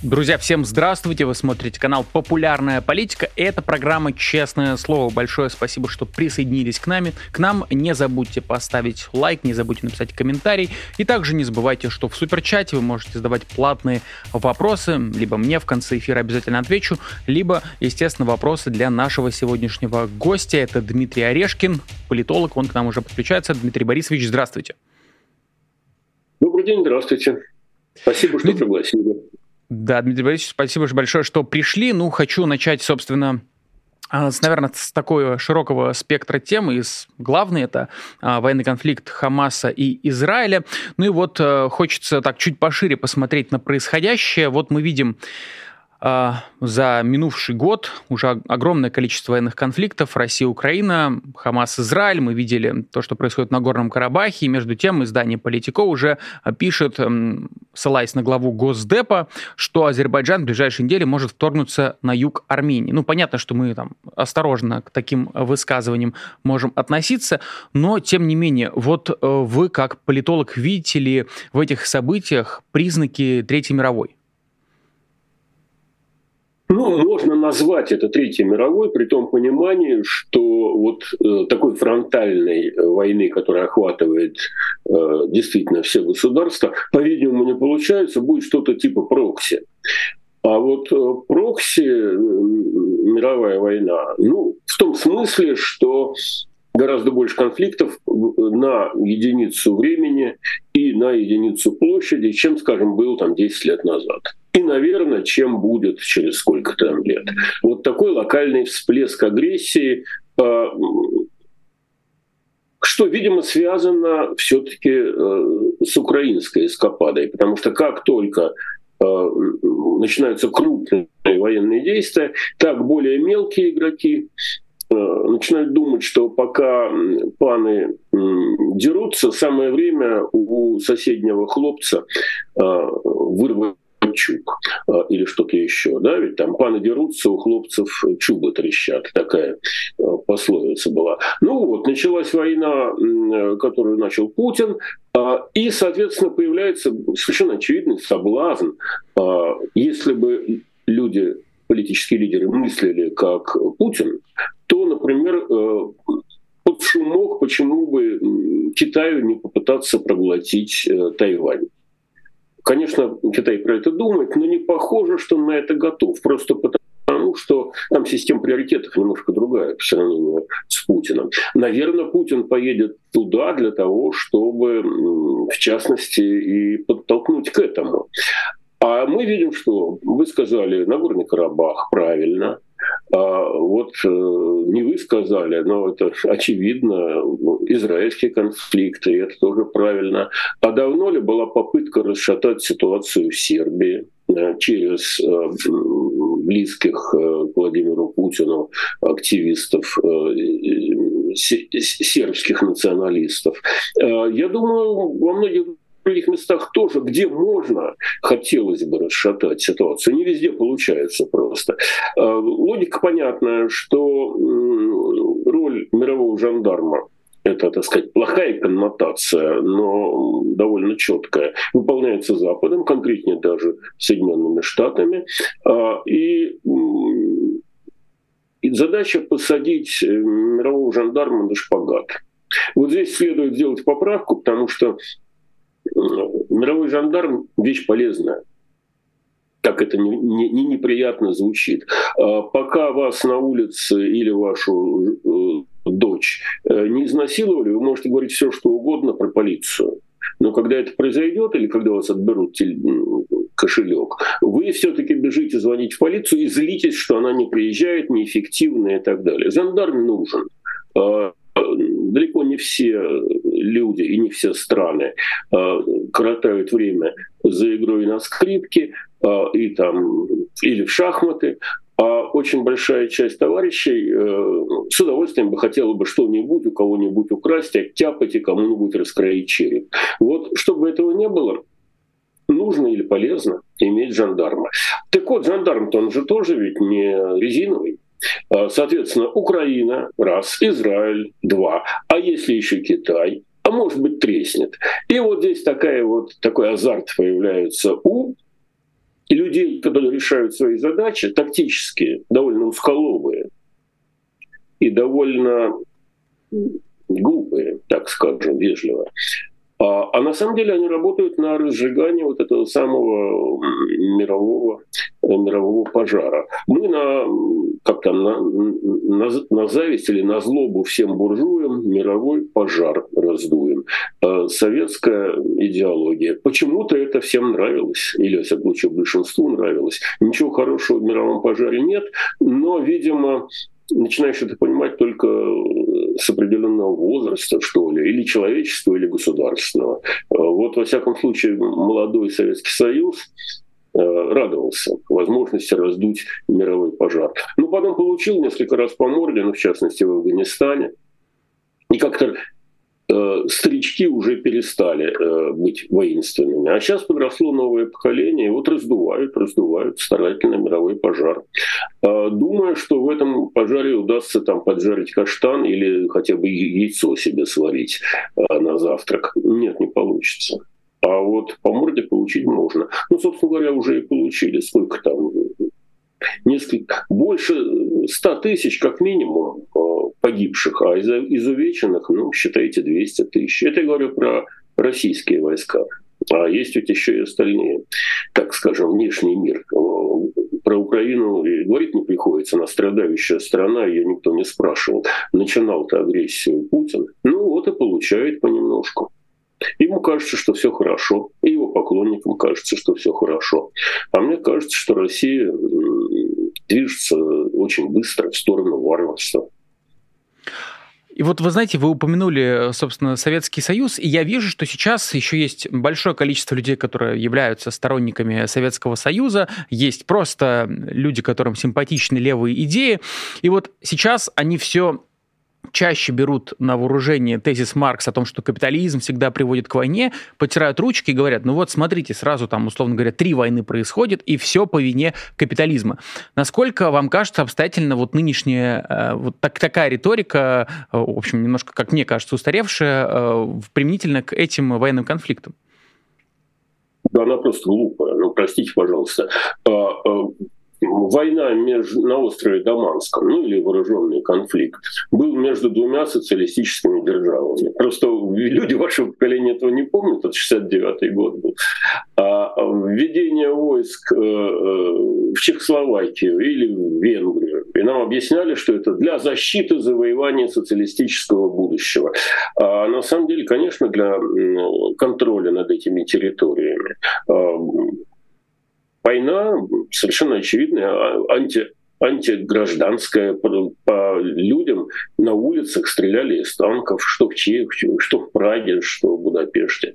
Друзья, всем здравствуйте! Вы смотрите канал «Популярная политика». Это программа «Честное слово». Большое спасибо, что присоединились к нами. К нам не забудьте поставить лайк, не забудьте написать комментарий. И также не забывайте, что в суперчате вы можете задавать платные вопросы. Либо мне в конце эфира обязательно отвечу, либо, естественно, вопросы для нашего сегодняшнего гостя. Это Дмитрий Орешкин, политолог. Он к нам уже подключается. Дмитрий Борисович, здравствуйте. Добрый день, здравствуйте. Спасибо, что пригласили. Да, Дмитрий Борисович, спасибо большое, что пришли. Ну, хочу начать, собственно, а, с, наверное, с такого широкого спектра тем, и главный это а, военный конфликт Хамаса и Израиля. Ну и вот а, хочется так чуть пошире посмотреть на происходящее. Вот мы видим за минувший год уже огромное количество военных конфликтов. Россия, Украина, Хамас, Израиль. Мы видели то, что происходит на Горном Карабахе. И между тем издание «Политико» уже пишет, ссылаясь на главу Госдепа, что Азербайджан в ближайшие недели может вторгнуться на юг Армении. Ну, понятно, что мы там осторожно к таким высказываниям можем относиться, но, тем не менее, вот э, вы, как политолог, видите ли в этих событиях признаки Третьей мировой? Ну, можно назвать это Третьей мировой при том понимании, что вот э, такой фронтальной войны, которая охватывает э, действительно все государства, по-видимому, не получается, будет что-то типа прокси. А вот э, прокси, э, мировая война, ну, в том смысле, что гораздо больше конфликтов на единицу времени и на единицу площади, чем, скажем, был там 10 лет назад и, наверное, чем будет через сколько-то лет. Вот такой локальный всплеск агрессии, а, что, видимо, связано все-таки э, с украинской эскападой, потому что как только э, начинаются крупные военные действия, так более мелкие игроки э, начинают думать, что пока паны дерутся, самое время у соседнего хлопца вырвать чуб а, или что-то еще, да, ведь там паны дерутся, у хлопцев чубы трещат, такая пословица была. Ну вот, началась война, которую начал Путин, и, соответственно, появляется совершенно очевидный соблазн, если бы люди, политические лидеры мыслили как Путин, то, например, э, под шумок, почему бы Китаю не попытаться проглотить э, Тайвань. Конечно, Китай про это думает, но не похоже, что он на это готов. Просто потому, что там система приоритетов немножко другая по сравнению с Путиным. Наверное, Путин поедет туда для того, чтобы, в частности, и подтолкнуть к этому. А мы видим, что вы сказали Нагорный Карабах правильно, а вот э, не вы сказали, но это очевидно, ну, израильский конфликт, и это тоже правильно. А давно ли была попытка расшатать ситуацию в Сербии? Э, через э, близких к Владимиру Путину активистов сербских националистов. Я думаю, во многих других местах тоже, где можно, хотелось бы расшатать ситуацию. Не везде получается просто. А, логика понятная, что роль мирового жандарма это, так сказать, плохая коннотация, но довольно четкая, выполняется Западом, конкретнее даже Соединенными Штатами. А, и и задача посадить э, мирового жандарма на шпагат. Вот здесь следует сделать поправку, потому что мировой жандарм – вещь полезная как это не, не, не неприятно звучит. А пока вас на улице или вашу э, дочь э, не изнасиловали, вы можете говорить все, что угодно про полицию. Но когда это произойдет, или когда вас отберут кошелек, вы все-таки бежите звонить в полицию и злитесь, что она не приезжает, неэффективная и так далее. Жандарм нужен. А, далеко не все люди и не все страны э, коротают время за игрой на скрипке э, и там, или в шахматы, а очень большая часть товарищей э, с удовольствием бы хотела бы что-нибудь у кого-нибудь украсть, оттяпать и кому-нибудь раскроить череп. Вот чтобы этого не было, нужно или полезно иметь жандарма. Так вот, жандарм-то он же тоже ведь не резиновый. А, соответственно, Украина, раз, Израиль, два. А если еще Китай, а может быть треснет. И вот здесь такая вот, такой азарт появляется у людей, которые решают свои задачи, тактические, довольно узколобые и довольно глупые, так скажем, вежливо. А, а на самом деле они работают на разжигании вот этого самого мирового, мирового пожара. Мы на, как там, на, на, на зависть или на злобу всем буржуям мировой пожар раздуем. А советская идеология. Почему-то это всем нравилось, или, во всяком случае, большинству нравилось. Ничего хорошего в мировом пожаре нет, но, видимо, начинаешь это понимать только с определенного возраста, что ли, или человеческого, или государственного. Вот, во всяком случае, молодой Советский Союз э, радовался возможности раздуть мировой пожар. Ну, потом получил несколько раз по морде, ну, в частности, в Афганистане. И как-то Э, старички уже перестали э, быть воинственными. А сейчас подросло новое поколение, и вот раздувают, раздувают старательно мировой пожар. Э, думая, что в этом пожаре удастся там поджарить каштан или хотя бы яйцо себе сварить на завтрак. Нет, не получится. А вот по морде получить можно. Ну, собственно говоря, уже и получили. Сколько там? Несколько, больше ста тысяч как минимум погибших, а из изувеченных, ну, считайте, 200 тысяч. Это я говорю про российские войска. А есть ведь еще и остальные, так скажем, внешний мир. Про Украину говорить не приходится, она страдающая страна, ее никто не спрашивал. Начинал-то агрессию Путин, ну вот и получает понемножку. Ему кажется, что все хорошо, и его поклонникам кажется, что все хорошо. А мне кажется, что Россия движется очень быстро в сторону варварства. И вот вы знаете, вы упомянули, собственно, Советский Союз, и я вижу, что сейчас еще есть большое количество людей, которые являются сторонниками Советского Союза, есть просто люди, которым симпатичны левые идеи, и вот сейчас они все чаще берут на вооружение тезис Маркса о том, что капитализм всегда приводит к войне, потирают ручки и говорят, ну вот смотрите, сразу там, условно говоря, три войны происходит, и все по вине капитализма. Насколько вам кажется обстоятельно вот нынешняя, э, вот так, такая риторика, э, в общем, немножко, как мне кажется, устаревшая, э, применительно к этим военным конфликтам? Да, она просто глупая. Ну, простите, пожалуйста. А, война между, на острове Даманском, ну или вооруженный конфликт, был между двумя социалистическими державами. Просто люди вашего поколения этого не помнят, это 69 год был. А введение войск э, э, в Чехословакию или в Венгрию, и нам объясняли, что это для защиты завоевания социалистического будущего. А на самом деле, конечно, для контроля над этими территориями война совершенно очевидная, а, анти, антигражданская, по, по людям на улицах стреляли из танков, что в Чехии, что в Праге, что в Будапеште.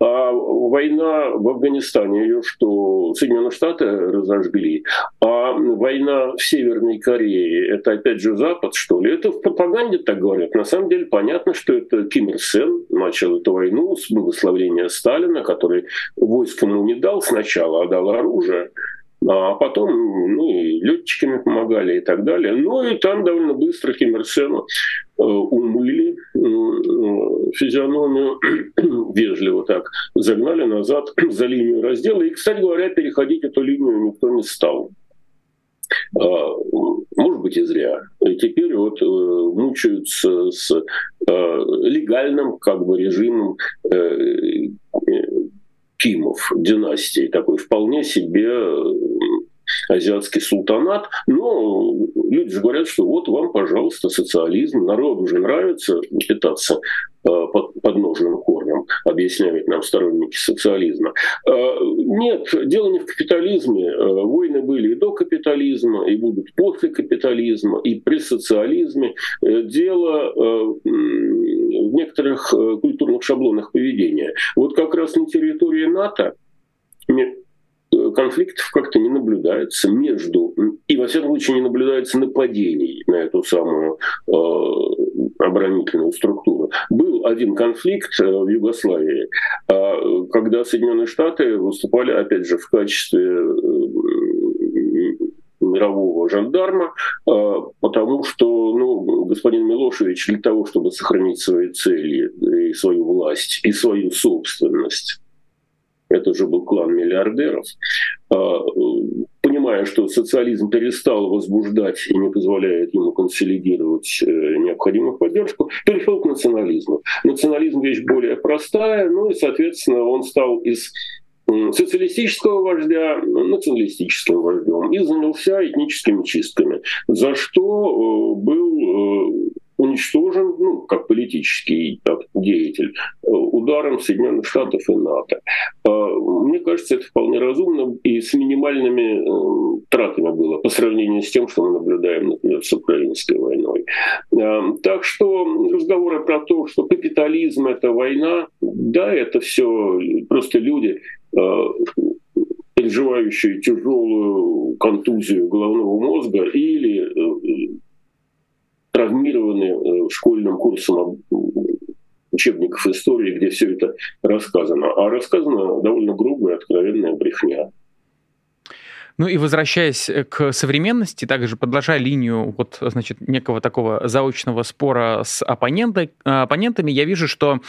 А война в Афганистане, ее что Соединенные Штаты разожгли, а война в Северной Корее, это опять же Запад, что ли? Это в пропаганде так говорят. На самом деле понятно, что это Ким Ир Сен начал эту войну с благословения Сталина, который войск ему не дал сначала, а дал оружие а потом ну, и летчиками помогали и так далее. Ну и там довольно быстро Ким Ир Сену э, умыли э, физиономию, вежливо так, загнали назад за линию раздела. И, кстати говоря, переходить эту линию никто не стал. А, может быть, и зря. И теперь вот э, мучаются с легальным как бы режимом Кимов династии, такой вполне себе азиатский султанат. Но люди же говорят, что вот вам, пожалуйста, социализм, народу уже нравится питаться э, под подножным объясняют нам сторонники социализма. Э, нет, дело не в капитализме. Э, войны были и до капитализма, и будут после капитализма, и при социализме. Дело в некоторых культурных шаблонах поведения. Вот как раз на территории НАТО конфликтов как-то не наблюдается между, и во всяком случае не наблюдается нападений на эту самую э, оборонительную структуру. Был один конфликт э, в Югославии, э, когда Соединенные Штаты выступали, опять же, в качестве э, мирового жандарма, потому что ну, господин Милошевич для того, чтобы сохранить свои цели и свою власть, и свою собственность, это уже был клан миллиардеров, понимая, что социализм перестал возбуждать и не позволяет ему консолидировать э, необходимую поддержку, перешел к национализму. Национализм вещь более простая, ну и, соответственно, он стал из социалистического вождя националистическим вождем и занялся этническими чистками, за что э, был э, уничтожен, ну, как политический так, деятель, ударом Соединенных Штатов и НАТО. А, мне кажется, это вполне разумно и с минимальными э, тратами было по сравнению с тем, что мы наблюдаем, например, с украинской войной. А, так что разговоры про то, что капитализм — это война, да, это все просто люди, э, переживающие тяжелую контузию головного мозга или э, школьным курсом учебников истории, где все это рассказано. А рассказано довольно грубо и откровенная брехня. Ну и возвращаясь к современности, также подложа линию вот, значит, некого такого заочного спора с оппоненты, оппонентами, я вижу, что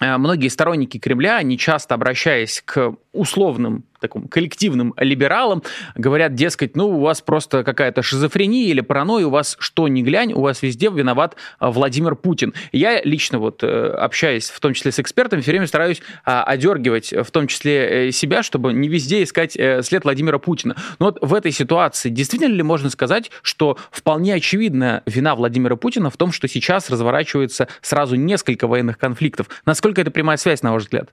э, многие сторонники Кремля, они часто обращаясь к условным таким коллективным либералам, говорят, дескать, ну, у вас просто какая-то шизофрения или паранойя, у вас что ни глянь, у вас везде виноват а, Владимир Путин. Я лично вот э, общаясь, в том числе с экспертами, все время стараюсь а, одергивать, в том числе э, себя, чтобы не везде искать э, след Владимира Путина. Но вот в этой ситуации действительно ли можно сказать, что вполне очевидна вина Владимира Путина в том, что сейчас разворачивается сразу несколько военных конфликтов? Насколько это прямая связь, на ваш взгляд?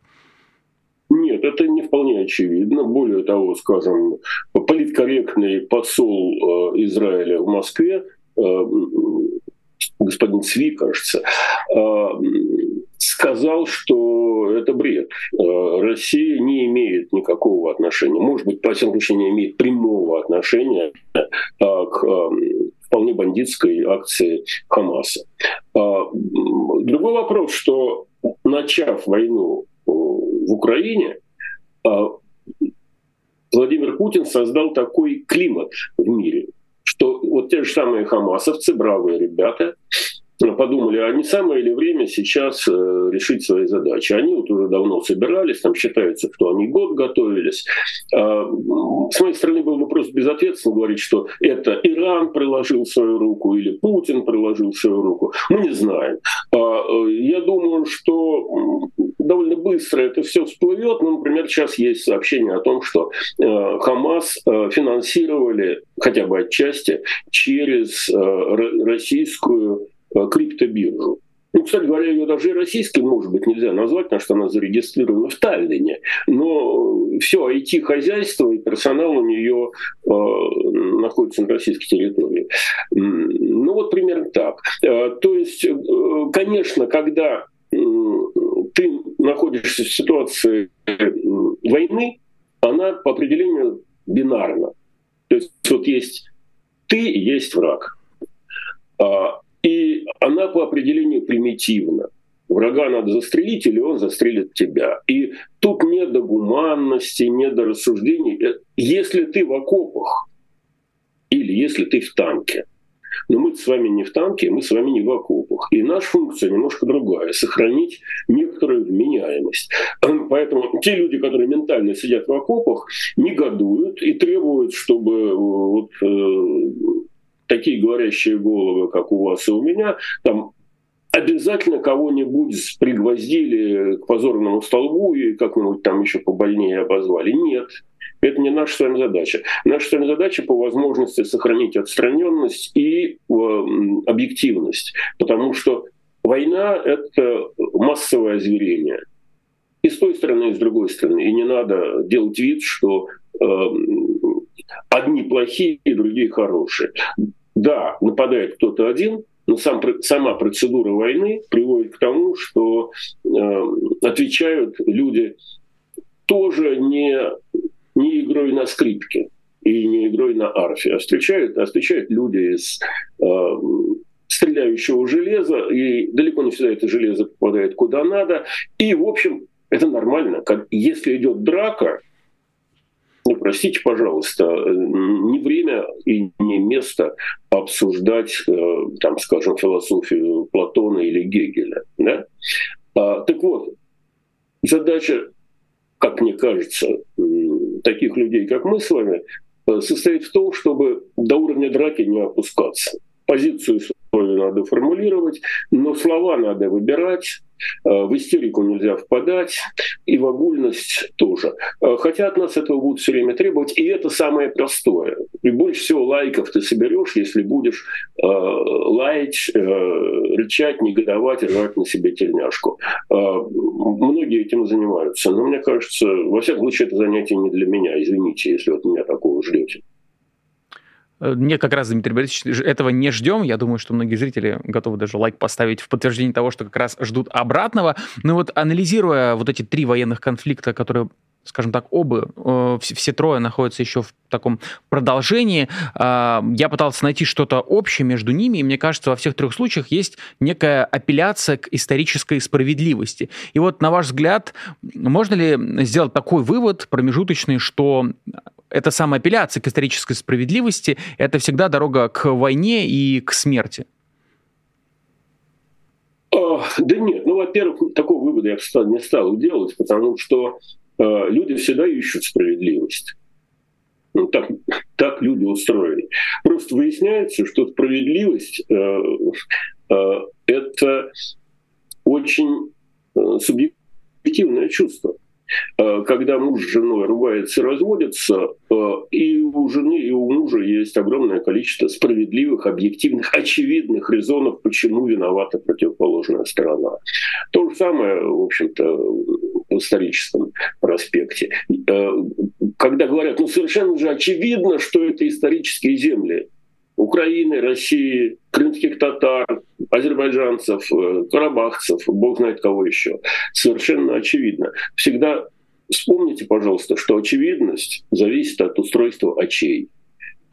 Нет, это не вполне очевидно. Более того, скажем, политкорректный посол э, Израиля в Москве, э, господин Цви, кажется, э, сказал, что это бред. Россия не имеет никакого отношения, может быть, по всякому случаю, не имеет прямого отношения к вполне бандитской акции Хамаса. Другой вопрос, что начав войну в Украине, Владимир Путин создал такой климат в мире, что вот те же самые хамасовцы, бравые ребята, подумали, а не самое ли время сейчас э, решить свои задачи. Они вот уже давно собирались, там считается, что они год готовились. А, с моей стороны был бы просто безответственно говорить, что это Иран приложил свою руку или Путин приложил свою руку. Мы не знаем. А, э, я думаю, что быстро это все всплывет. Ну, например, сейчас есть сообщение о том, что э, Хамас финансировали хотя бы отчасти через российскую Э, криптобиржу. Ну, кстати говоря, ее даже и российской, может быть, нельзя назвать, потому что она зарегистрирована в Таллине. Но все IT-хозяйство и персонал у нее э, находится на российской территории. Ну, вот примерно так. Э, то есть, э, конечно, когда э, ты находишься в ситуации войны, она по определению бинарна. То есть вот есть ты есть враг. А, и она по определению примитивна. Врага надо застрелить, или он застрелит тебя. И тут нет до гуманности, нет до рассуждений. Э, если ты в окопах, или если ты в танке, но мы с вами не в танке, мы с вами не в окопах. И наша функция немножко другая — сохранить некоторую вменяемость. Поэтому те люди, которые ментально сидят в окопах, негодуют и требуют, чтобы э, вот, э, такие говорящие головы, как у вас и у меня, там обязательно кого-нибудь пригвоздили к позорному столбу и как-нибудь там еще побольнее обозвали. Нет, это не наша с вами задача. Наша с вами задача по возможности сохранить отстраненность и э, объективность, потому что война — это массовое озверение. И с той стороны, и с другой стороны. И не надо делать вид, что э, одни плохие, и другие хорошие. Да, нападает кто-то один, но сам, сама процедура войны приводит к тому, что э, отвечают люди тоже не, не игрой на скрипке и не игрой на арфе, а встречают, а встречают люди из э, стреляющего железа, и далеко не всегда это железо попадает куда надо. И, в общем, это нормально. Как, если идет драка, ну, простите, пожалуйста, не время и не место обсуждать, э, там, скажем, философию Платона или Гегеля. Да? А, так вот, задача, как мне кажется, таких людей, как мы с вами, э, состоит в том, чтобы до уровня драки не опускаться. Позицию свою надо формулировать, но слова надо выбирать, в истерику нельзя впадать, и в огульность тоже. Э, хотя от нас этого будут все время требовать, и это самое простое. И больше всего лайков ты соберешь, если будешь э, лаять, э, рычать, негодовать, рвать на себе тельняшку. Э, многие этим занимаются, но мне кажется, во всяком случае, это занятие не для меня. Извините, если вот меня такого ждете. Э, нет, как раз, Дмитрий Борисович, этого не ждем. Я думаю, что многие зрители готовы даже лайк поставить в подтверждение того, что как раз ждут обратного. Но вот анализируя вот эти три военных конфликта, которые скажем так, оба, э, все трое находятся еще в таком продолжении. Э, я пытался найти что-то общее между ними, и мне кажется, во всех трех случаях есть некая апелляция к исторической справедливости. И вот, на ваш взгляд, можно ли сделать такой вывод промежуточный, что эта самая апелляция к исторической справедливости — это всегда дорога к войне и к смерти? Да нет, ну, во-первых, такого вывода я не стал делать, потому что э, люди всегда ищут справедливость. Ну, так, так люди устроены. Просто выясняется, что справедливость э, э, это очень э, субъективное чувство. Э, когда муж с женой ругается и разводится, э, и у жены, и у мужа есть огромное количество справедливых, объективных, очевидных резонов, почему виновата противоположная сторона. То же самое, в общем-то, в историческом проспекте. Э, когда говорят, ну совершенно же очевидно, что это исторические земли, Украины, России, крымских татар, азербайджанцев, э, карабахцев, бог знает кого еще. Совершенно очевидно. Всегда вспомните, пожалуйста, что очевидность зависит от устройства очей.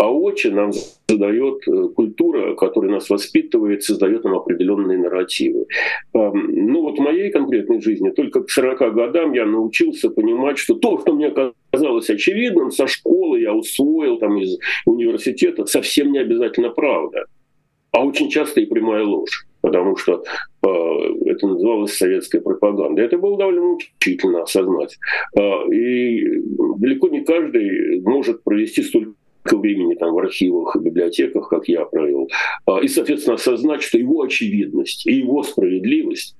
А очи нам задает э, культура, которая нас воспитывает, создает нам определенные нарративы. Ну вот в моей конкретной жизни только к 40 годам я научился понимать, что то, что мне казалось очевидным, со школы я усвоил там из университета, совсем не обязательно правда. А очень часто и прямая ложь потому что э, это называлось советская пропаганда. Это было довольно мучительно осознать. Э, и далеко не каждый может провести столько времени там в архивах и библиотеках, как я провел, а, и, соответственно, осознать, что его очевидность и его справедливость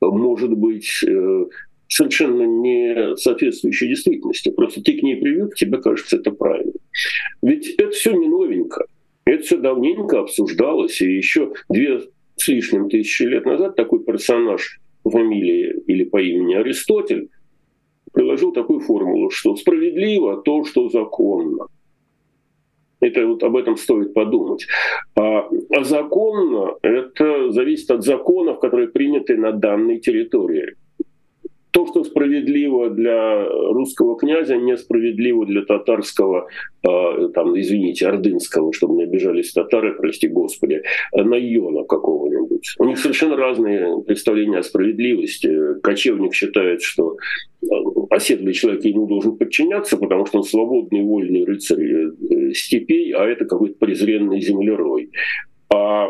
может быть э, совершенно не соответствующей действительности. Просто ты к ней привык, тебе кажется это правильно. Ведь это все не новенько. Это все давненько обсуждалось, и еще две с лишним тысячи лет назад такой персонаж фамилии или по имени Аристотель приложил такую формулу, что справедливо то, что законно. Это вот об этом стоит подумать. А, а законно это зависит от законов, которые приняты на данной территории. То, что справедливо для русского князя, несправедливо для татарского, э, там, извините, ордынского, чтобы не обижались татары, прости господи, наиона какого-нибудь. У них совершенно разные представления о справедливости. Кочевник считает, что оседлый человек ему должен подчиняться, потому что он свободный, вольный рыцарь э, степей, а это какой-то презренный землерой. А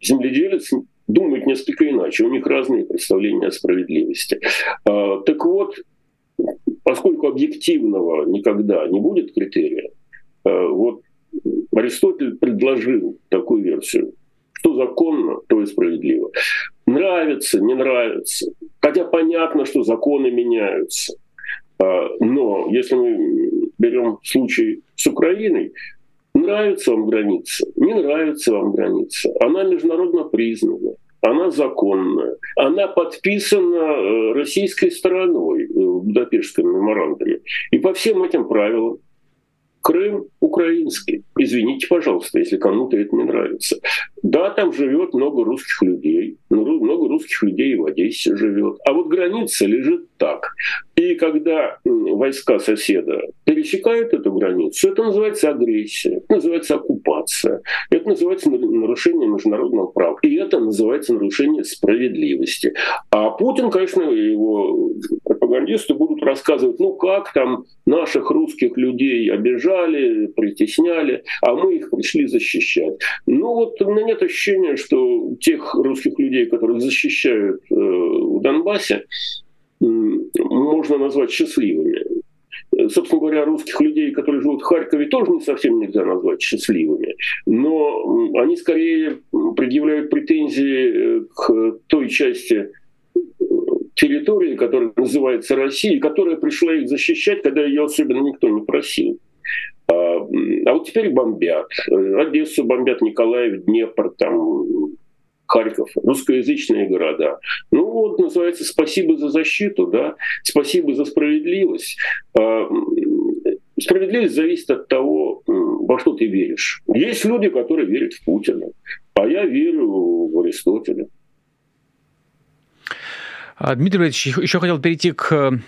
земледелец думает несколько иначе, у них разные представления о справедливости. А, так вот, поскольку объективного никогда не будет критерия, а, вот Аристотель предложил такую версию, что законно, то и справедливо. Нравится, не нравится. Хотя понятно, что законы меняются. А, но если мы берем случай с Украиной, Нравится вам граница, не нравится вам граница. Она международно признана, она законная, она подписана э, российской стороной в Будапештском меморандуме. И по всем этим правилам Крым украинский. Извините, пожалуйста, если кому-то это не нравится. Да, там живет много русских людей, много русских людей в Одессе живет. А вот граница лежит так. И когда войска соседа пересекают эту границу, это называется агрессия, это называется оккупация, это называется нарушение международного права, и это называется нарушение справедливости. А Путин, конечно, и его пропагандисты будут рассказывают, ну как там наших русских людей обижали, притесняли, а мы их пришли защищать. Ну вот у меня нет ощущения, что тех русских людей, которых защищают э, в Донбассе, можно назвать счастливыми. Собственно говоря, русских людей, которые живут в Харькове, тоже не совсем нельзя назвать счастливыми. Но они скорее предъявляют претензии э, к той части территории, которая называется Россией, которая пришла их защищать, когда ее особенно никто не просил. А, а вот теперь бомбят. Одессу бомбят, Николаев, Днепр, там, Харьков, русскоязычные города. Ну вот называется «Спасибо за защиту», да, «Спасибо за справедливость». А, справедливость зависит от того, во что ты веришь. Есть люди, которые верят в Путина, а я верю в Аристотеля. А, Дмитрий Ильич, еще хотел перейти к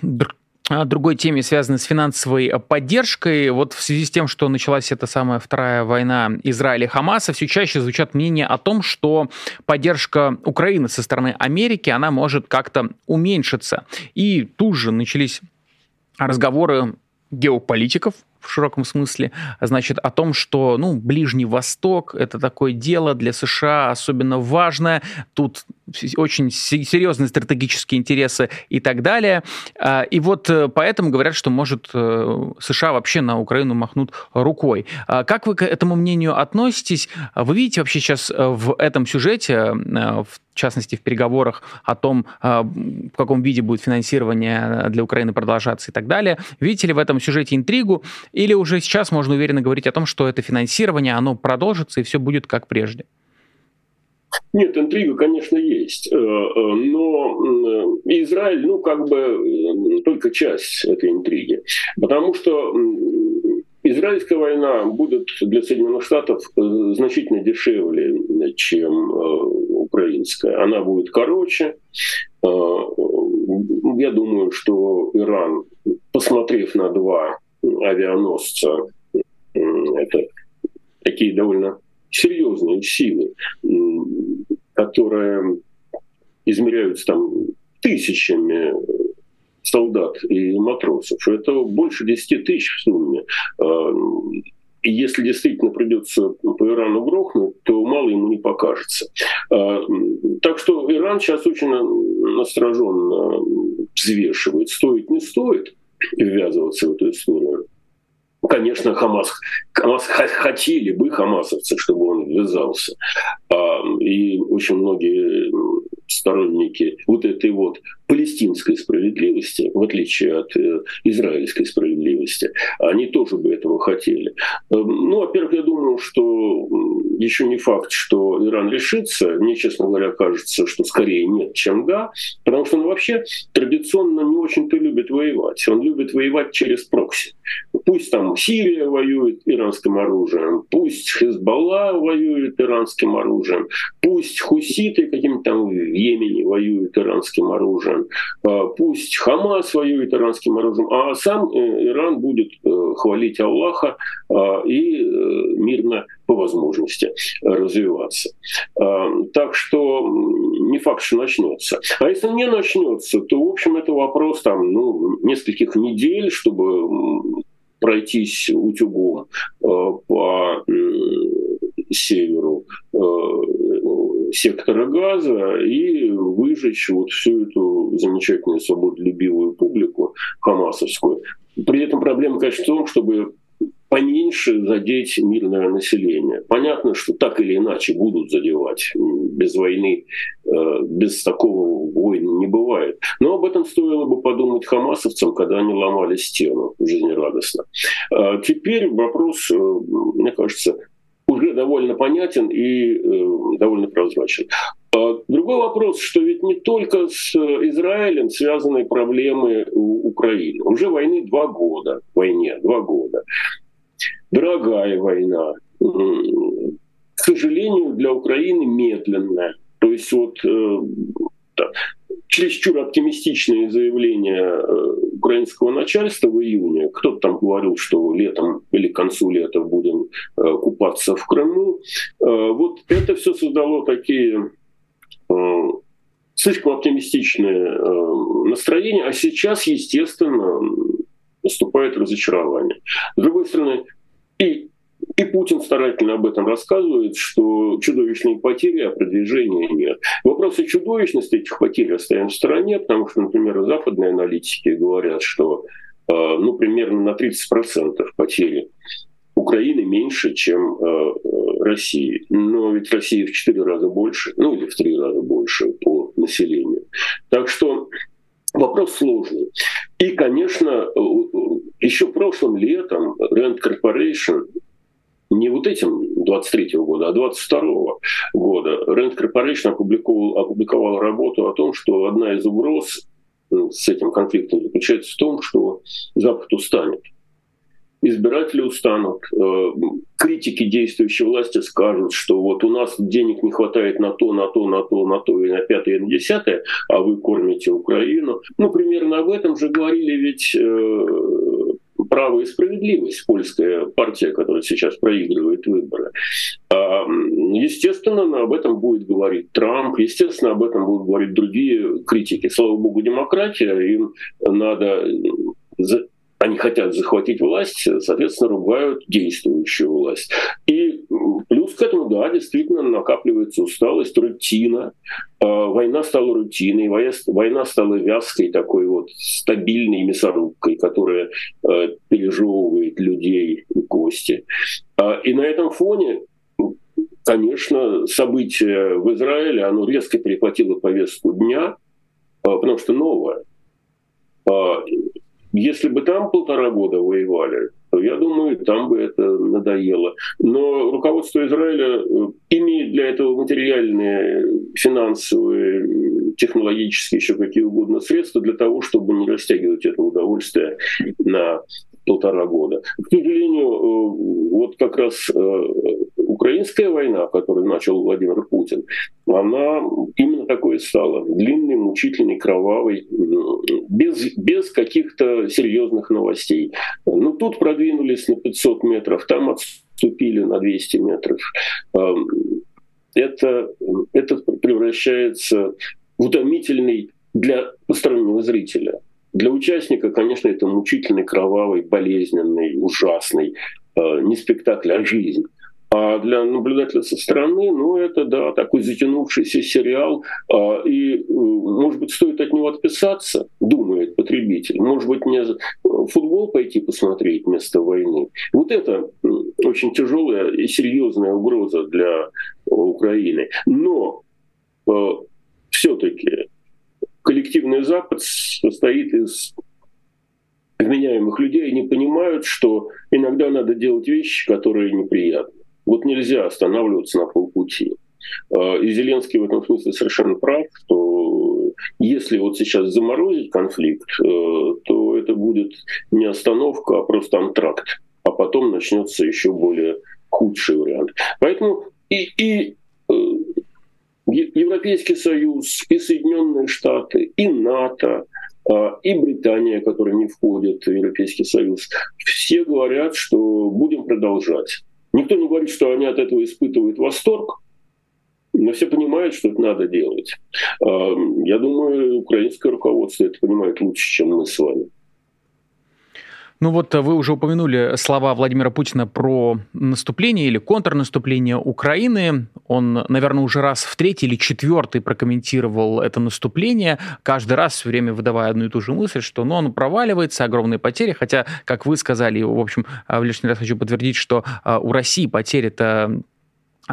а, другой теме, связанной с финансовой поддержкой. Вот в связи с тем, что началась эта самая вторая война Израиля и Хамаса, все чаще звучат мнения о том, что поддержка Украины со стороны Америки, она может как-то уменьшиться. И тут же начались разговоры геополитиков в широком смысле, значит, о том, что, ну, Ближний Восток — это такое дело для США особенно важное, тут очень серьезные стратегические интересы и так далее. А, и вот э, поэтому говорят, что, может, э, США вообще на Украину махнут рукой. А как вы к этому мнению относитесь? Вы видите вообще сейчас э, в этом сюжете, в частности, в переговорах о том, в каком виде будет финансирование для Украины продолжаться и так далее. Видите ли в этом сюжете интригу? Или уже сейчас можно уверенно говорить о том, что это финансирование, оно продолжится и все будет как прежде? Нет, интрига, конечно, есть. Э, э, но Израиль, ну, как бы только часть этой интриги. Потому что израильская война будет для Соединенных Штатов э, значительно дешевле, чем украинская. Она будет короче. Я думаю, что Иран, посмотрев на два авианосца, это такие довольно серьезные силы, которые измеряются там тысячами солдат и матросов. Это больше 10 тысяч в сумме. А, и если действительно придется по Ирану грохнуть, то мало ему не покажется. А, так что Иран сейчас очень настороженно взвешивает, стоит, не стоит ввязываться в эту историю. Конечно, Хамас, Хамас хотели бы хамасовцы, чтобы он ввязался. А, и очень многие сторонники вот этой вот палестинской справедливости, в отличие от э, израильской справедливости, они тоже бы этого хотели. Эм, ну, во-первых, я думаю, что еще не факт, что Иран решится. Мне, честно говоря, кажется, что скорее нет, чем да, потому что он вообще традиционно не очень-то любит воевать. Он любит воевать через прокси. Пусть там Сирия воюет иранским оружием, пусть Хезбалла воюет иранским оружием, пусть хуситы каким-то там в Йемене воюют иранским оружием, а, пусть Хамас воюет иранским оружием, а сам э, Иран будет э, хвалить Аллаха и э, мирно по возможности развиваться. Так что не факт, что начнется. А если не начнется, то, в общем, это вопрос там, ну, нескольких недель, чтобы пройтись утюгом по северу сектора газа и выжечь вот всю эту замечательную свободолюбивую публику хамасовскую. При этом проблема, конечно, в том, чтобы поменьше задеть мирное население. Понятно, что так или иначе будут задевать. Без войны, э, без такого войны не бывает. Но об этом стоило бы подумать хамасовцам, когда они ломали стену жизнерадостно. А теперь вопрос, э, мне кажется, уже довольно понятен и э, довольно прозрачен. А другой вопрос, что ведь не только с Израилем связаны проблемы Украины. Уже войны два года, войне два года. Дорогая война. К сожалению, для Украины медленная. То есть вот э, чересчур оптимистичные заявления э, украинского начальства в июне. Кто-то там говорил, что летом или к концу лета будем э, купаться в Крыму. Э, вот это все создало такие слишком оптимистичное настроение, а сейчас, естественно, наступает разочарование. С другой стороны, и и Путин старательно об этом рассказывает, что чудовищные потери, а продвижения нет. Вопросы чудовищности этих потерь оставим в стороне, потому что, например, западные аналитики говорят, что э, ну, примерно на 30% потери Украины меньше, чем э, России. Но ведь Россия в 4 раза больше, ну или в 3 раза больше по населению. Так что Вопрос сложный. И, конечно, еще прошлым летом Rand Corporation не вот этим 23 -го года, а 22 -го года Rand Corporation опубликовал, опубликовал работу о том, что одна из угроз ну, с этим конфликтом заключается в том, что Запад устанет. Избиратели устанут, э, критики действующей власти скажут, что вот у нас денег не хватает на то, на то, на то, на то и на пятое, и на десятое, а вы кормите Украину. Ну, примерно об этом же говорили ведь э, право и справедливость, польская партия, которая сейчас проигрывает выборы. А, естественно, об этом будет говорить Трамп, естественно, об этом будут говорить другие критики. Слава богу, демократия, им надо они хотят захватить власть, соответственно, ругают действующую власть. И плюс к этому, да, действительно накапливается усталость, рутина. А, война стала рутиной, война стала вязкой, такой вот стабильной мясорубкой, которая а, пережевывает людей и кости. А, и на этом фоне конечно, событие в Израиле, оно резко перехватило повестку дня, потому что новое. Если бы там полтора года воевали, я думаю, там бы это надоело. Но руководство Израиля э, имеет для этого материальные, финансовые, технологические, еще какие угодно средства для того, чтобы не растягивать это удовольствие на полтора года. К сожалению, э, вот как раз э, украинская война, которую начал Владимир Путин, она именно такой стала. Длинной, мучительной, кровавой, без, без каких-то серьезных новостей. Ну, тут продвинулись на 500 метров, там отступили на 200 метров. Это, это превращается в утомительный для постороннего зрителя. Для участника, конечно, это мучительный, кровавый, болезненный, ужасный, э, не спектакль, а жизнь. А для наблюдателя со стороны, ну, это, да, такой затянувшийся сериал. А, и, может быть, стоит от него отписаться, думает потребитель. Может быть, мне футбол пойти посмотреть вместо войны. Вот это очень тяжелая и серьезная угроза для Украины. Но э, все-таки коллективный Запад состоит из вменяемых людей и не понимают, что иногда надо делать вещи, которые неприятны. Вот нельзя останавливаться на полпути. А, и Зеленский в этом смысле совершенно прав, что если вот сейчас заморозить конфликт, э, то это будет не остановка, а просто антракт. А потом начнется еще более худший вариант. Поэтому и, и э, Европейский Союз, и Соединенные Штаты, и НАТО, а, и Британия, которая не входит в Европейский Союз, все говорят, что будем продолжать. Никто не говорит, что они от этого испытывают восторг, но все понимают, что это надо делать. Я думаю, украинское руководство это понимает лучше, чем мы с вами. Ну вот э, вы уже упомянули слова Владимира Путина про наступление или контрнаступление Украины. Он, наверное, уже раз в третий или четвертый прокомментировал это наступление, каждый раз все время выдавая одну и ту же мысль, что ну, оно проваливается, огромные потери, хотя, как вы сказали, в общем, э, в лишний раз хочу подтвердить, что э, у России потери-то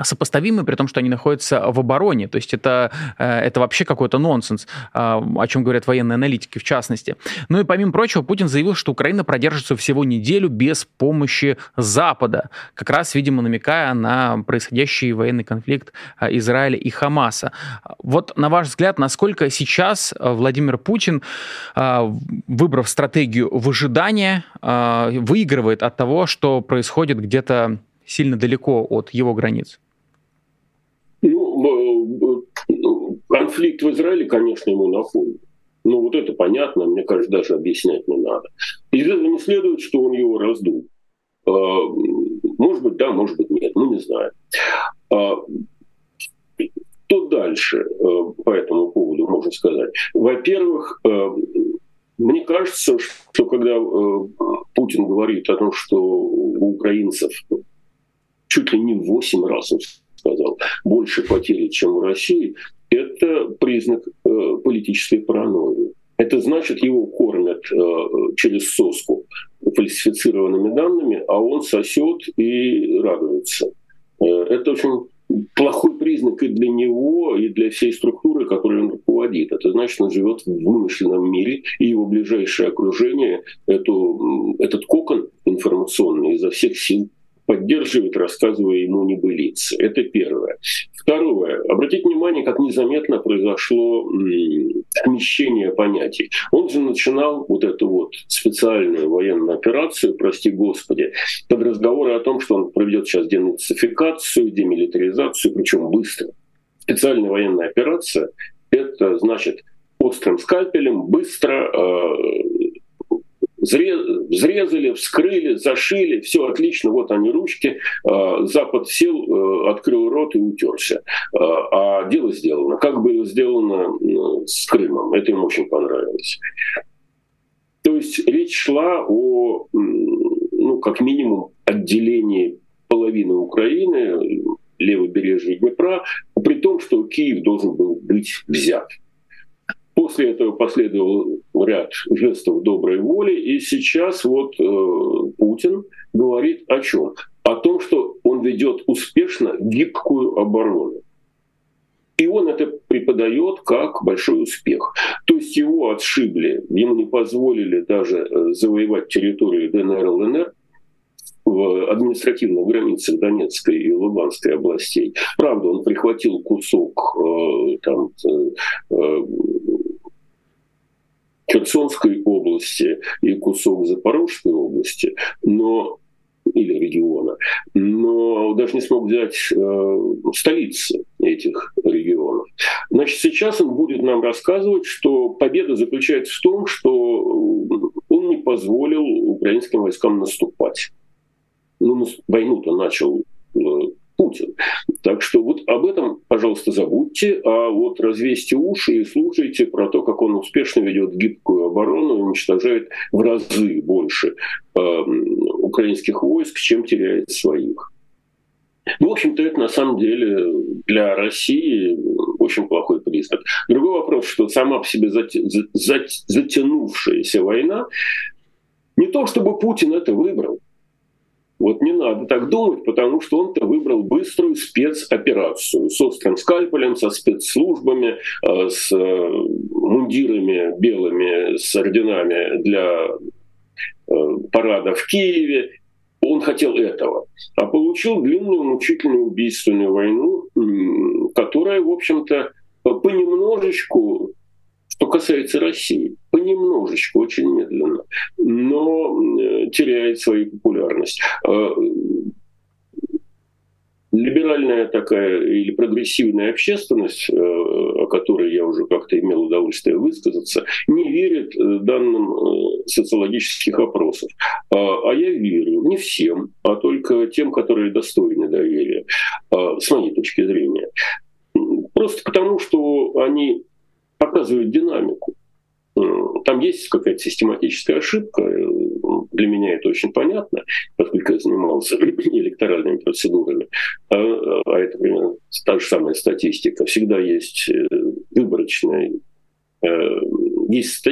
сопоставимы, при том, что они находятся в обороне. То есть это, э, это вообще какой-то нонсенс, э, о чем говорят военные аналитики в частности. Ну и помимо прочего, Путин заявил, что Украина продержится всего неделю без помощи Запада, как раз, видимо, намекая на происходящий военный конфликт э, Израиля и Хамаса. Вот, на ваш взгляд, насколько сейчас Владимир Путин, выбрав стратегию выжидания, выигрывает от того, что происходит где-то сильно далеко от его границ? Ну, конфликт в Израиле, конечно, ему на фоне. Ну, вот это понятно, мне кажется, даже объяснять не надо. Из этого не следует, что он его раздул. А, может быть, да, может быть, нет, мы не. Что а, дальше э, по этому поводу можно сказать? Во-первых, э, мне кажется, что когда Путин говорит о том, что у украинцев чуть ли не в 8 раз, сказал, больше потери, чем у России, это признак политической паранойи. Это значит, его кормят через соску фальсифицированными данными, а он сосет и радуется. Это очень плохой признак и для него, и для всей структуры, которой он руководит. Это значит, он живет в вымышленном мире, и его ближайшее окружение эту, этот кокон информационный изо всех сил поддерживает, рассказывая ему небылицы. Это первое. Второе. Обратите внимание, как незаметно произошло смещение понятий. Он же начинал вот эту вот специальную военную операцию, прости господи, под разговоры о том, что он проведет сейчас денацификацию, демилитаризацию, причем быстро. Специальная военная операция — это значит острым скальпелем, быстро, э, взрезали, вскрыли, зашили, все отлично, вот они ручки, а, Запад сел, э, открыл рот и утерся. А, а дело сделано. Как было сделано с Крымом, это им очень понравилось. То есть речь шла о, ну, как минимум, отделении половины Украины, левобережья Днепра, при том, что Киев должен был быть взят. После этого последовал ряд жестов доброй воли, и сейчас вот э, Путин говорит о чем? О том, что он ведет успешно гибкую оборону. И он это преподает как большой успех. То есть его отшибли, ему не позволили даже э, завоевать территорию ДНР, ЛНР, в административных границах Донецкой и Луганской областей. Правда, он прихватил кусок э, там, э, э Херсонской области и кусок Запорожской области, но или региона, но даже не смог взять э, столицы этих регионов. Значит, сейчас он будет нам рассказывать, что победа заключается в том, что он не позволил украинским войскам наступать. Ну, войну-то начал э, Путин. Так что вот об этом, пожалуйста, забудьте, а вот развесьте уши и слушайте про то, как он успешно ведет гибкую оборону и уничтожает в разы больше э, украинских войск, чем теряет своих. Ну, в общем-то, это на самом деле для России очень плохой признак. Другой вопрос, что сама по себе затянувшаяся война, не то чтобы Путин это выбрал, вот не надо так думать, потому что он-то выбрал быструю спецоперацию с острым скальпелем, со спецслужбами, э, с э, мундирами белыми, с орденами для э, парада в Киеве. Он хотел этого, а получил длинную, мучительную, убийственную войну, которая, в общем-то, понемножечку что касается России, понемножечку, очень медленно, но э, теряет свою популярность. А, либеральная такая или прогрессивная общественность, э, о которой я уже как-то имел удовольствие высказаться, не верит э, данным социологических опросов. А, а я верю не всем, а только тем, которые достойны доверия, с моей точки зрения. Просто потому, что они показывает динамику. Э, там есть какая-то систематическая ошибка. Э, для меня это очень понятно, поскольку я занимался электоральными процедурами. А, а это примерно та же самая статистика. Всегда есть э, выборочная есть,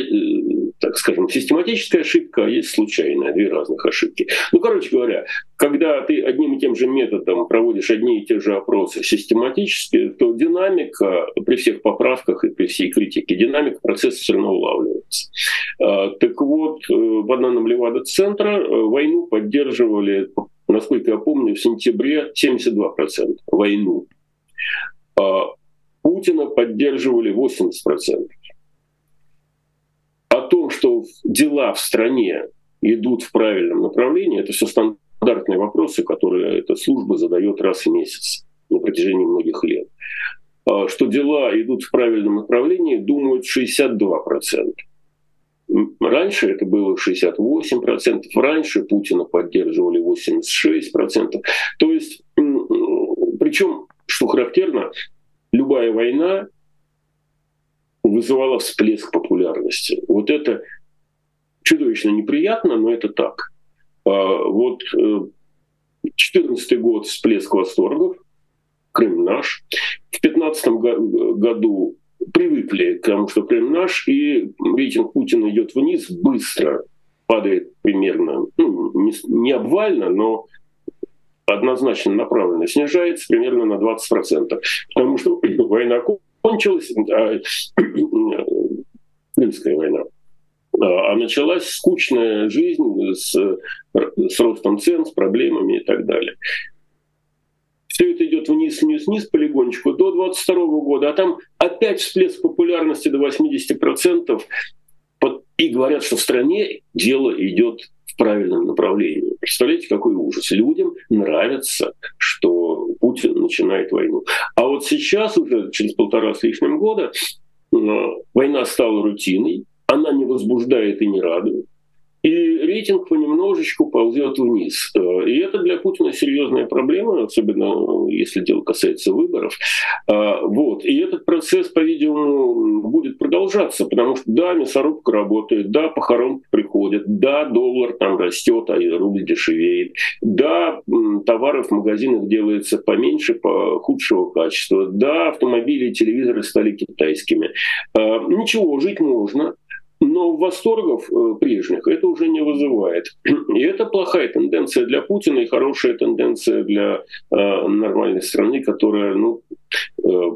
так скажем, систематическая ошибка, а есть случайная, две разных ошибки. Ну, короче говоря, когда ты одним и тем же методом проводишь одни и те же опросы систематически, то динамика при всех поправках и при всей критике, динамика процесса все равно улавливается. А, так вот, э, в данном Левада-центра э, войну поддерживали, насколько я помню, в сентябре 72% войну. А Путина поддерживали 80%. Том, что дела в стране идут в правильном направлении, это все стандартные вопросы, которые эта служба задает раз в месяц на протяжении многих лет. А, что дела идут в правильном направлении, думают 62%. Раньше это было 68%, раньше Путина поддерживали 86%. То есть, причем, что характерно, любая война вызывала всплеск популярности. Вот это чудовищно неприятно, но это так. А, вот 14 год всплеск восторгов, Крым наш. В 15 году привыкли к тому, что Крым наш, и рейтинг Путина идет вниз быстро, падает примерно, ну, не, не обвально, но однозначно направленно снижается примерно на 20%. Потому что война кончилась, а, Крымская война, а, а началась скучная жизнь с, с ростом цен, с проблемами и так далее. Все это идет вниз, вниз, вниз полигончику до 22 года, а там опять всплеск популярности до 80%. И говорят, что в стране дело идет в правильном направлении. Представляете, какой ужас. Людям нравится, что Путин начинает войну. А вот сейчас, уже через полтора с лишним года, э, война стала рутиной, она не возбуждает и не радует и рейтинг понемножечку ползет вниз. Э, и это для Путина серьезная проблема, особенно если дело касается выборов. А, вот. И этот процесс, по-видимому, будет продолжаться, потому что да, мясорубка работает, да, похоронки приходят, да, доллар там растет, а рубль дешевеет, да, товаров в магазинах делается поменьше, по худшего качества, да, автомобили и телевизоры стали китайскими. Ничего, жить можно, но восторгов э, прежних это уже не вызывает. И это плохая тенденция для Путина и хорошая тенденция для э, нормальной страны, которая ну, э,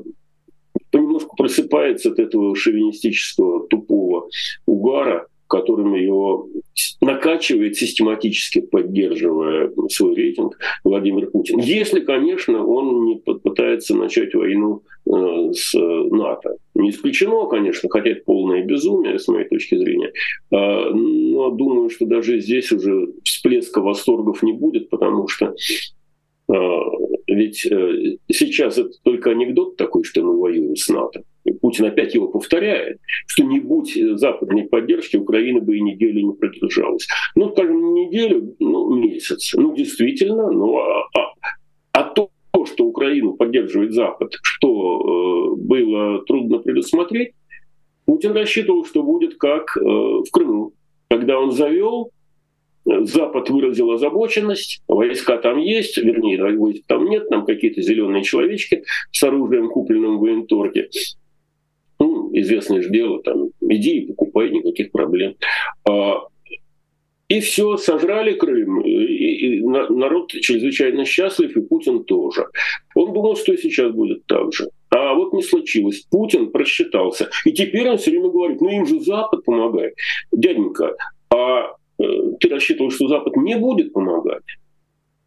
понемножку просыпается от этого шовинистического тупого угара, которым его накачивает систематически, поддерживая свой рейтинг Владимир Путин. Если, конечно, он не попытается начать войну э, с НАТО. Не исключено, конечно, хотя это полное безумие, с моей точки зрения. А, но думаю, что даже здесь уже всплеска восторгов не будет, потому что а, ведь э, сейчас это только анекдот такой, что мы воюем с НАТО. Путин опять его повторяет, что не будь западной поддержки, Украина бы и неделю не продержалась. Ну, скажем, не неделю, ну, месяц. Ну, действительно, ну, а, а, а то, что Украину поддерживает Запад, что э, было трудно предусмотреть, Путин рассчитывал, что будет как э, в Крыму, когда он завел Запад выразил озабоченность, войска там есть, вернее, войск там нет, там какие-то зеленые человечки с оружием, купленным в военторге. Известное же дело, там, иди и покупай, никаких проблем. А, и все, сожрали Крым, и, и народ чрезвычайно счастлив, и Путин тоже. Он думал, что и сейчас будет так же. А вот не случилось. Путин просчитался. И теперь он все время говорит, ну им же Запад помогает. Дяденька, а Э, ты рассчитывал, что Запад не будет помогать.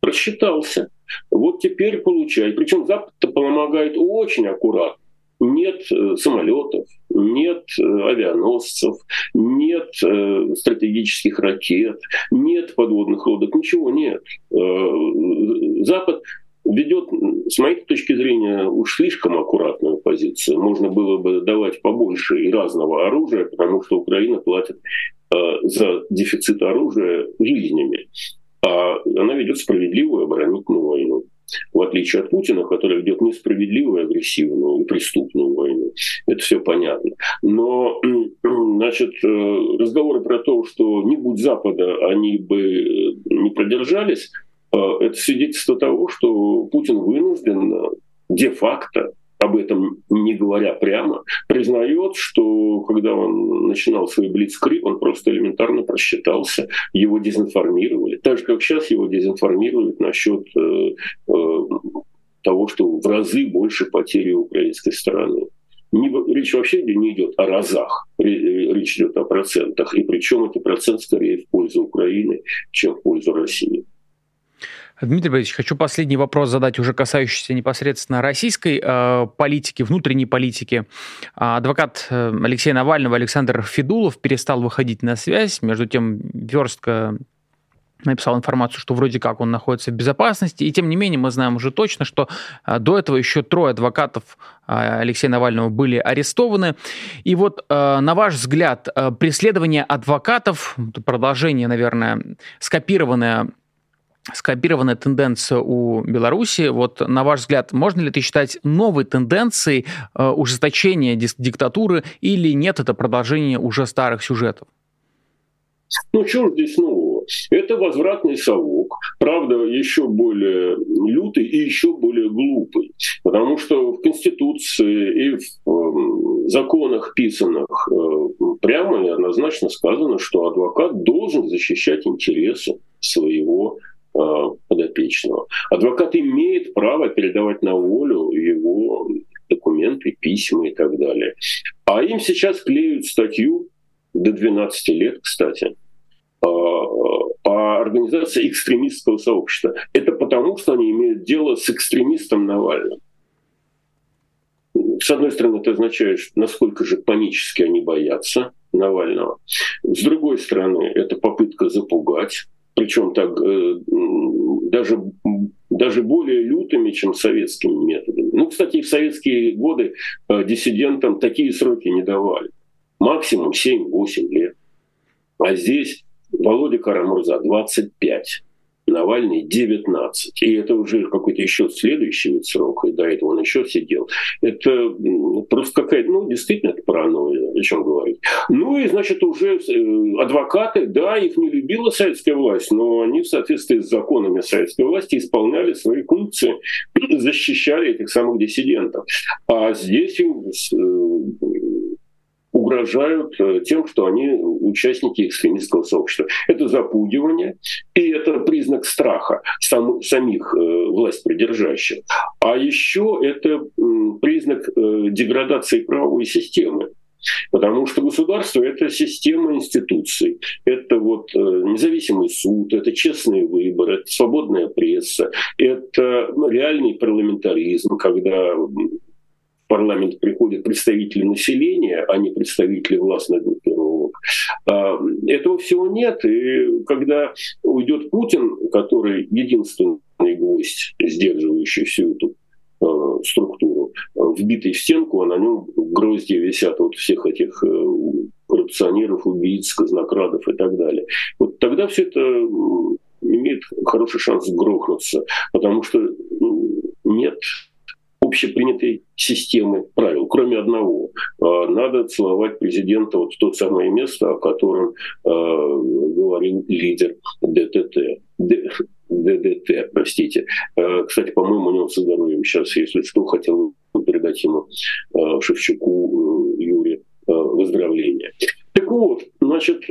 Просчитался. Вот теперь получай. Причем Запад-то помогает очень аккуратно. Нет э, самолетов, нет э, авианосцев, нет стратегических ракет, нет подводных лодок, ничего нет. Запад ведет, с моей точки зрения, уж слишком аккуратную позицию. Можно было бы давать побольше и разного оружия, потому что Украина платит э, за дефицит оружия жизнями. А она ведет справедливую оборонительную войну. В отличие от Путина, который ведет несправедливую, агрессивную и преступную войну. Это все понятно. Но значит, э, разговоры про то, что не будь Запада, они бы не продержались, а, это свидетельство того, что Путин вынужден э, де-факто об этом не говоря прямо, признает, что когда он начинал свой блицкрик, он просто элементарно просчитался, его дезинформировали. Так же, как сейчас его дезинформируют насчет э, э, того, что в разы больше потери украинской стороны. Не, речь вообще не идет о разах, речь идет о процентах. И причем это процент скорее в пользу Украины, чем в пользу России. Дмитрий Борисович, хочу последний вопрос задать, уже касающийся непосредственно российской э, политики, внутренней политики. Адвокат э, Алексея Навального Александр Федулов перестал выходить на связь. Между тем, Верстка написал информацию, что вроде как он находится в безопасности, и тем не менее мы знаем уже точно, что э, до этого еще трое адвокатов э, Алексея Навального были арестованы. И вот, на ваш взгляд, преследование адвокатов, продолжение, наверное, скопированное скопированная тенденция у Беларуси. Вот, на ваш взгляд, можно ли это считать новой тенденцией э, ужесточения диктатуры или нет, это продолжение уже старых сюжетов? Ну, что здесь нового? Это возвратный совок, правда, еще более лютый и еще более глупый. Потому что в Конституции и в э, законах писанных э, прямо и однозначно сказано, что адвокат должен защищать интересы своего подопечного. Адвокат имеет право передавать на волю его документы, письма и так далее. А им сейчас клеют статью до 12 лет, кстати, а, по организации экстремистского сообщества. Это потому, что они имеют дело с экстремистом Навальным. С одной стороны, это означает, насколько же панически они боятся Навального. С другой стороны, это попытка запугать, причем так э, даже, даже более лютыми, чем советскими методами. Ну, кстати, в советские годы э, диссидентам такие сроки не давали. Максимум 7-8 лет. А здесь Володя Карамурза 25. Навальный 19. И это уже какой-то еще следующий вид срока, и до этого он еще сидел. Это просто какая-то, ну, действительно, это паранойя, о чем говорить. Ну и, значит, уже э, адвокаты, да, их не любила советская власть, но они в соответствии с законами советской власти исполняли свои функции, защищали этих самых диссидентов. А здесь э, угрожают э, тем, что они участники экстремистского сообщества. Это запугивание, и это признак страха сам, самих э, власть придержащих. А еще это признак э, деградации правовой системы. Потому что государство — это система институций, это вот независимый суд, это честные выборы, это свободная пресса, это реальный парламентаризм, когда парламент приходят представители населения, а не представители властных группировок. А, этого всего нет. И когда уйдет Путин, который единственный гвоздь, сдерживающий всю эту а, структуру, вбитый в стенку, а на нем грозди висят вот всех этих э, коррупционеров, убийц, казнокрадов и так далее. Вот тогда все это имеет хороший шанс грохнуться, потому что нет общепринятой системы правил, кроме одного. А, надо целовать президента вот в то самое место, о котором э, говорил лидер ДТТ. ДДТ, простите. Э, кстати, по-моему, у него со здоровьем сейчас, если что, хотел передать ему э, Шевчуку Юре выздоровление. Так вот, значит,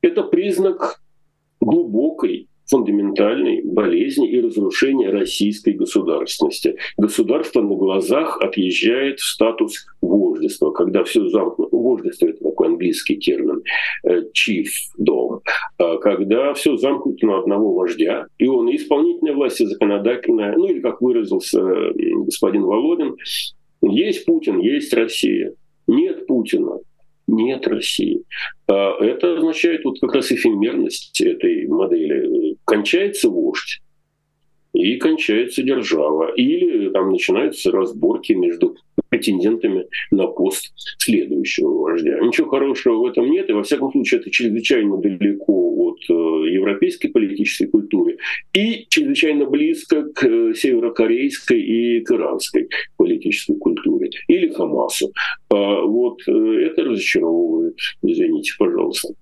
это признак глубокой фундаментальной болезни и разрушения российской государственности. Государство на глазах отъезжает в статус вождества, когда все замкнуто. Вождество — это такой английский термин, chief дом, а когда все замкнуто на одного вождя, и он и исполнительная власть, и законодательная, ну или, как выразился господин Володин, есть Путин, есть Россия. Нет Путина, нет России. А это означает вот как раз эфемерность этой модели. Кончается вождь, и кончается держава. Или там начинаются разборки между претендентами на пост следующего вождя. Ничего хорошего в этом нет, и во всяком случае это чрезвычайно далеко от э, европейской политической культуры и чрезвычайно близко к э, северокорейской и к иранской политической культуре или Хамасу. А вот э, это разочаровывает, извините, пожалуйста.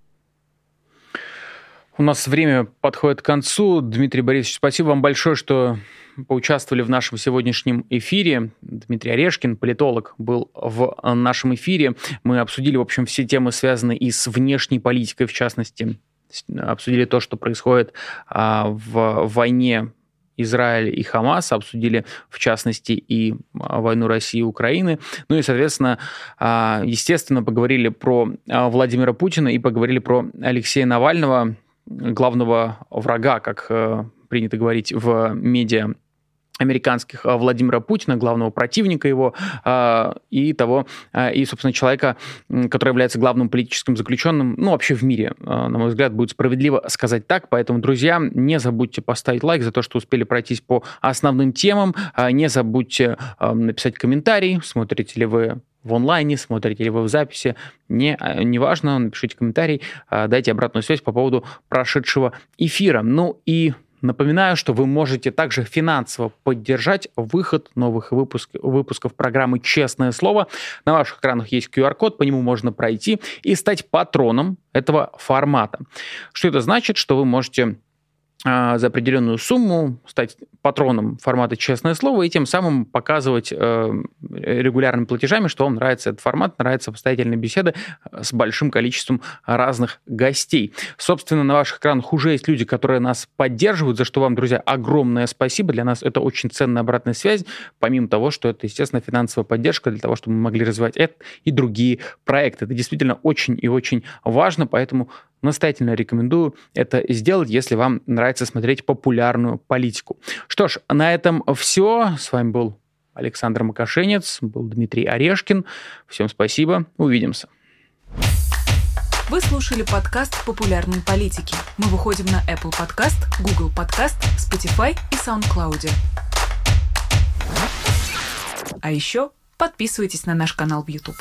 У нас время подходит к концу. Дмитрий Борисович, спасибо вам большое, что поучаствовали в нашем сегодняшнем эфире. Дмитрий Орешкин, политолог, был в нашем эфире. Мы обсудили, в общем, все темы, связанные и с внешней политикой, в частности. Обсудили то, что происходит а, в войне Израиля и Хамаса, обсудили, в частности, и а, войну России и Украины. Ну и, соответственно, а, естественно, поговорили про а, Владимира Путина и поговорили про Алексея Навального, главного врага, как э, принято говорить в медиа американских э, Владимира Путина, главного противника его, э, и того, и, собственно, человека, который является главным политическим заключенным, ну, вообще в мире, на мой взгляд, будет справедливо сказать так. Поэтому, друзья, не забудьте поставить лайк за то, что успели пройтись по основным темам, не забудьте написать комментарий, смотрите ли вы в онлайне, смотрите ли вы в записи, не, а, неважно, напишите комментарий, а, дайте обратную связь по поводу прошедшего эфира. Ну и Напоминаю, что вы можете также финансово поддержать выход новых выпуск, выпусков программы «Честное слово». На ваших экранах есть QR-код, по нему можно пройти и стать патроном этого формата. Что это значит? Что вы можете за определенную сумму стать патроном формата «Честное слово» и тем самым показывать э, регулярными платежами, что вам нравится этот формат, нравятся постоятельные беседы э, с большим количеством разных гостей. Собственно, на ваших экранах уже есть люди, которые нас поддерживают, за что вам, друзья, огромное спасибо. Для нас это очень ценная обратная связь, помимо того, что это, естественно, финансовая поддержка для того, чтобы мы могли развивать это и другие проекты. Это действительно очень и очень важно, поэтому Настоятельно рекомендую это сделать, если вам нравится смотреть популярную политику. Что ж, на этом все. С вами был Александр Макашенец, был Дмитрий Орешкин. Всем спасибо. Увидимся. Вы слушали подкаст «Популярные политики». Мы выходим на Apple Podcast, Google Podcast, Spotify и SoundCloud. А еще подписывайтесь на наш канал в YouTube.